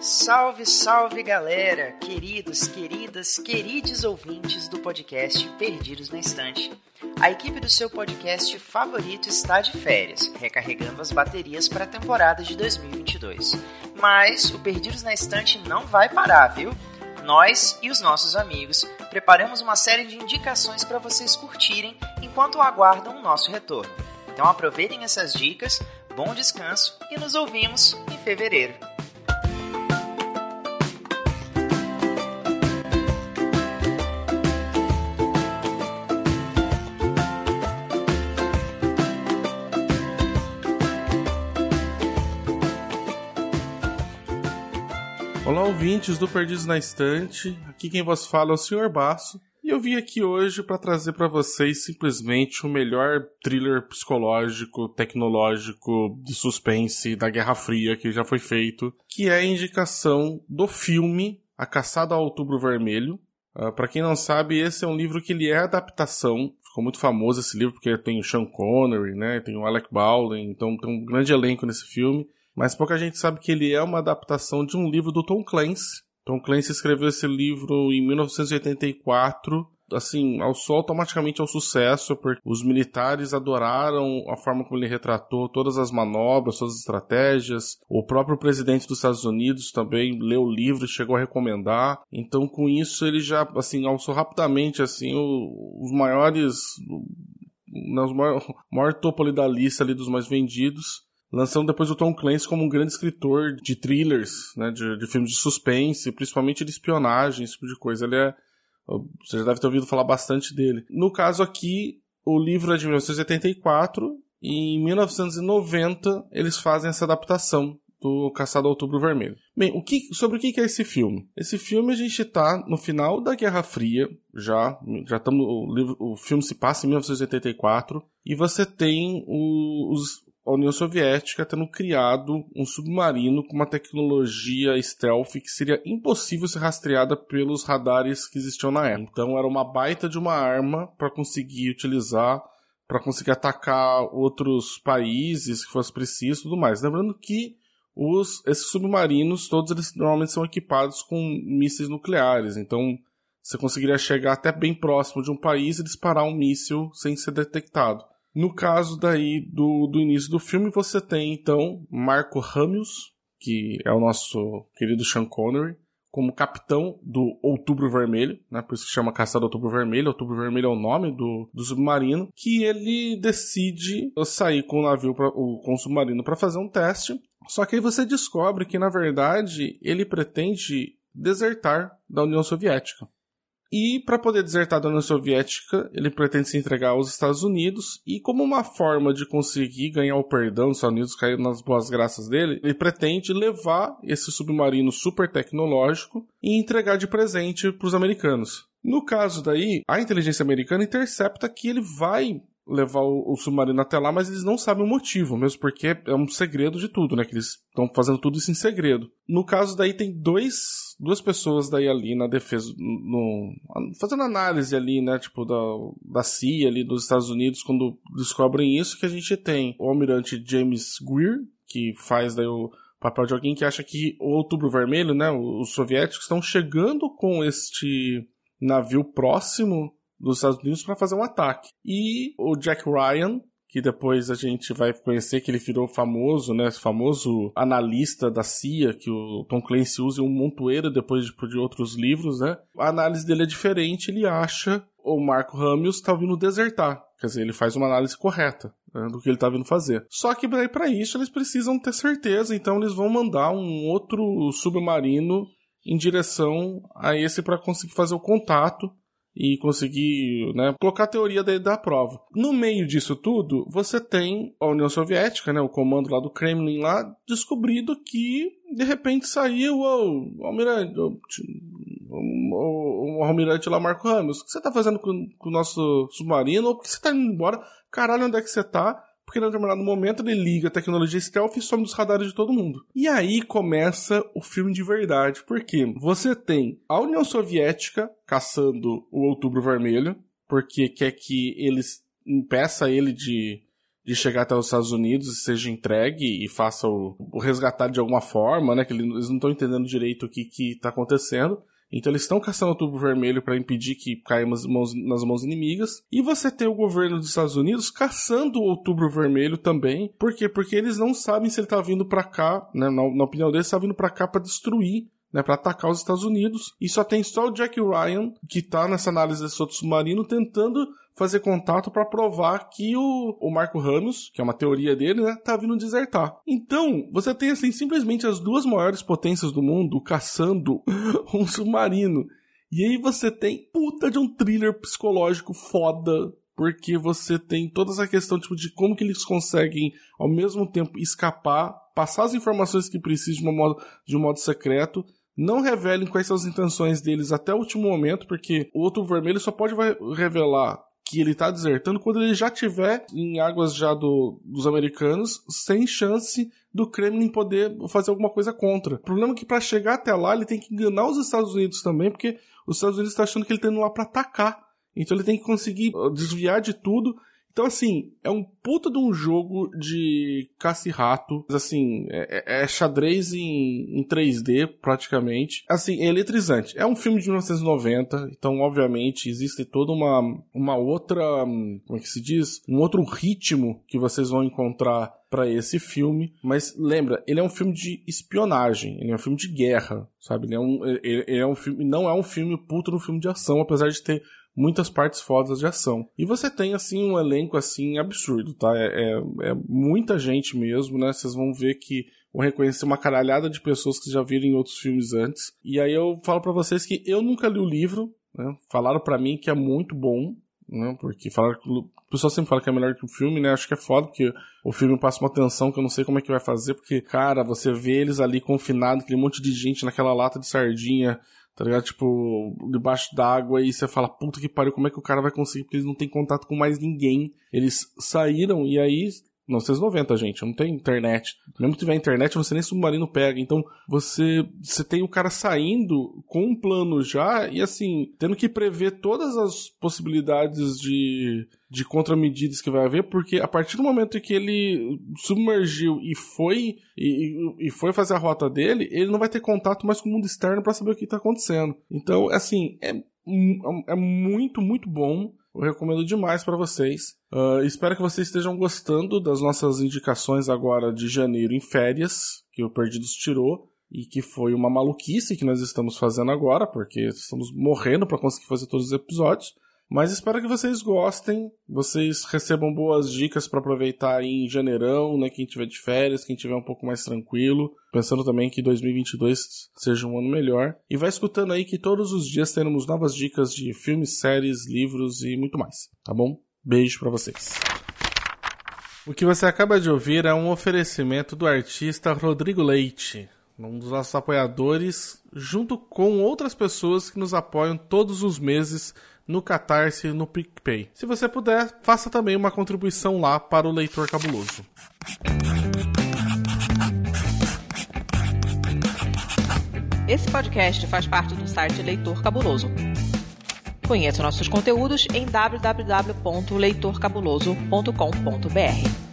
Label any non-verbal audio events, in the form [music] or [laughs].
Salve, salve galera, queridos, queridas, queridos ouvintes do podcast Perdidos na Estante. A equipe do seu podcast favorito está de férias, recarregando as baterias para a temporada de 2022. Mas o Perdidos na Estante não vai parar, viu? Nós e os nossos amigos preparamos uma série de indicações para vocês curtirem enquanto aguardam o nosso retorno. Então aproveitem essas dicas, bom descanso e nos ouvimos em fevereiro. Olá, ouvintes do Perdidos na Estante. Aqui quem vos fala é o Sr. Basso. E eu vim aqui hoje para trazer para vocês simplesmente o melhor thriller psicológico, tecnológico, de suspense da Guerra Fria que já foi feito, que é a indicação do filme A Caçada ao Outubro Vermelho. Uh, para quem não sabe, esse é um livro que ele é adaptação. Ficou muito famoso esse livro porque tem o Sean Connery, né? Tem o Alec Baldwin, então tem um grande elenco nesse filme mas pouca gente sabe que ele é uma adaptação de um livro do Tom Clancy. Tom Clancy escreveu esse livro em 1984, assim, sol automaticamente ao sucesso, porque os militares adoraram a forma como ele retratou todas as manobras, todas as estratégias. O próprio presidente dos Estados Unidos também leu o livro e chegou a recomendar. Então, com isso, ele já, assim, alçou rapidamente, assim, o, os maiores, o maior, [laughs] maior topo ali da lista ali dos mais vendidos lançando depois o Tom Clancy como um grande escritor de thrillers, né, de, de filmes de suspense, principalmente de espionagem, esse tipo de coisa. Ele é, você já deve ter ouvido falar bastante dele. No caso aqui, o livro é de 1984 e em 1990 eles fazem essa adaptação do Caçado Outubro Vermelho. Bem, o que, sobre o que é esse filme? Esse filme a gente está no final da Guerra Fria, já, já estamos, o, o filme se passa em 1984, e você tem os, a União Soviética tendo criado um submarino com uma tecnologia stealth que seria impossível ser rastreada pelos radares que existiam na época. Então era uma baita de uma arma para conseguir utilizar, para conseguir atacar outros países que fosse preciso tudo mais. Lembrando que os, esses submarinos, todos eles normalmente são equipados com mísseis nucleares, então você conseguiria chegar até bem próximo de um país e disparar um míssil sem ser detectado. No caso daí do, do início do filme, você tem então Marco Ramius, que é o nosso querido Sean Connery, como capitão do Outubro Vermelho, né? Por isso que chama Caçada Outubro Vermelho. Outubro Vermelho é o nome do, do submarino. Que ele decide sair com o navio, pra, com o submarino para fazer um teste. Só que aí você descobre que, na verdade, ele pretende desertar da União Soviética. E para poder desertar da União Soviética, ele pretende se entregar aos Estados Unidos. E como uma forma de conseguir ganhar o perdão dos Estados Unidos, cair nas boas graças dele, ele pretende levar esse submarino super tecnológico e entregar de presente para os americanos. No caso daí, a inteligência americana intercepta que ele vai levar o, o, submarino até lá, mas eles não sabem o motivo, mesmo porque é um segredo de tudo, né? Que eles estão fazendo tudo isso em segredo. No caso daí tem dois, duas pessoas daí ali na defesa, no, fazendo análise ali, né? Tipo da, da CIA ali dos Estados Unidos quando descobrem isso que a gente tem o almirante James Greer, que faz daí o papel de alguém que acha que o Outubro Vermelho, né? Os soviéticos estão chegando com este navio próximo dos Estados Unidos para fazer um ataque. E o Jack Ryan, que depois a gente vai conhecer que ele virou famoso, né? Famoso analista da CIA, que o Tom Clancy usa um montoeiro depois de, de outros livros, né? A análise dele é diferente, ele acha o Marco Ramius está vindo desertar. Quer dizer, ele faz uma análise correta né, do que ele está vindo fazer. Só que para isso eles precisam ter certeza, então eles vão mandar um outro submarino em direção a esse para conseguir fazer o contato e conseguir né, colocar a teoria da, da prova. No meio disso tudo, você tem a União Soviética, né, o comando lá do Kremlin lá, descobrindo que de repente saiu o almirante, o, o, o, almirante lá, Marco Ramos, o que você tá fazendo com, com o nosso submarino? Ou por que você tá indo embora? Caralho, onde é que você tá? Porque em determinado momento ele liga a tecnologia stealth e some dos radares de todo mundo. E aí começa o filme de verdade, porque você tem a União Soviética caçando o Outubro Vermelho, porque quer que eles impeça ele de, de chegar até os Estados Unidos e seja entregue e faça o, o resgatar de alguma forma, né? Que eles não estão entendendo direito o que está acontecendo. Então eles estão caçando o tubo vermelho para impedir que caia nas mãos, nas mãos inimigas. E você tem o governo dos Estados Unidos caçando o outubro vermelho também. Por quê? Porque eles não sabem se ele tá vindo para cá, né? Na, na opinião deles, tá vindo para cá para destruir né, para atacar os Estados Unidos. E só tem só o Jack Ryan, que tá nessa análise desse outro submarino, tentando fazer contato para provar que o, o Marco Ramos, que é uma teoria dele, né, tá vindo desertar. Então, você tem assim simplesmente as duas maiores potências do mundo caçando [laughs] um submarino. E aí você tem puta de um thriller psicológico foda porque você tem toda essa questão tipo, de como que eles conseguem ao mesmo tempo escapar, passar as informações que precisam de um modo, de um modo secreto não revelem quais são as intenções deles até o último momento, porque o outro vermelho só pode revelar que ele está desertando quando ele já tiver em águas já do, dos americanos, sem chance do Kremlin poder fazer alguma coisa contra. O problema é que para chegar até lá ele tem que enganar os Estados Unidos também, porque os Estados Unidos estão tá achando que ele está indo lá para atacar. Então ele tem que conseguir desviar de tudo então, assim, é um puta de um jogo de caça e rato. Assim, é, é, é xadrez em, em 3D, praticamente. Assim, é eletrizante. É um filme de 1990, então, obviamente, existe toda uma, uma outra. Como é que se diz? Um outro ritmo que vocês vão encontrar para esse filme, mas lembra, ele é um filme de espionagem, ele é um filme de guerra, sabe? Ele é um, ele, ele é um filme, não é um filme puto no filme de ação, apesar de ter muitas partes fodas de ação. E você tem, assim, um elenco, assim, absurdo, tá? É, é, é muita gente mesmo, né? Vocês vão ver que vão reconhecer uma caralhada de pessoas que já viram em outros filmes antes. E aí eu falo para vocês que eu nunca li o livro, né? Falaram para mim que é muito bom, né? Porque falaram que o pessoal sempre fala que é melhor que o filme, né? Acho que é foda, porque o filme passa uma tensão que eu não sei como é que vai fazer, porque, cara, você vê eles ali confinados, aquele monte de gente naquela lata de sardinha, tá ligado? Tipo, debaixo d'água e você fala, puta que pariu, como é que o cara vai conseguir? Porque eles não têm contato com mais ninguém. Eles saíram e aí 1990, gente, não tem internet. Mesmo que tiver internet, você nem submarino pega. Então, você, você tem o cara saindo com um plano já e, assim, tendo que prever todas as possibilidades de, de contramedidas que vai haver, porque a partir do momento que ele submergiu e foi e, e foi fazer a rota dele, ele não vai ter contato mais com o mundo externo para saber o que tá acontecendo. Então, assim, é, é muito, muito bom. Eu recomendo demais para vocês. Uh, espero que vocês estejam gostando das nossas indicações agora de janeiro em férias, que o Perdidos tirou, e que foi uma maluquice que nós estamos fazendo agora, porque estamos morrendo para conseguir fazer todos os episódios. Mas espero que vocês gostem, vocês recebam boas dicas para aproveitar em janeirão, né? Quem tiver de férias, quem tiver um pouco mais tranquilo, pensando também que 2022 seja um ano melhor. E vai escutando aí que todos os dias teremos novas dicas de filmes, séries, livros e muito mais, tá bom? Beijo para vocês. O que você acaba de ouvir é um oferecimento do artista Rodrigo Leite, um dos nossos apoiadores, junto com outras pessoas que nos apoiam todos os meses no Catarse e no PicPay. Se você puder, faça também uma contribuição lá para o Leitor Cabuloso. Esse podcast faz parte do site Leitor Cabuloso. Conheça nossos conteúdos em www.leitorcabuloso.com.br.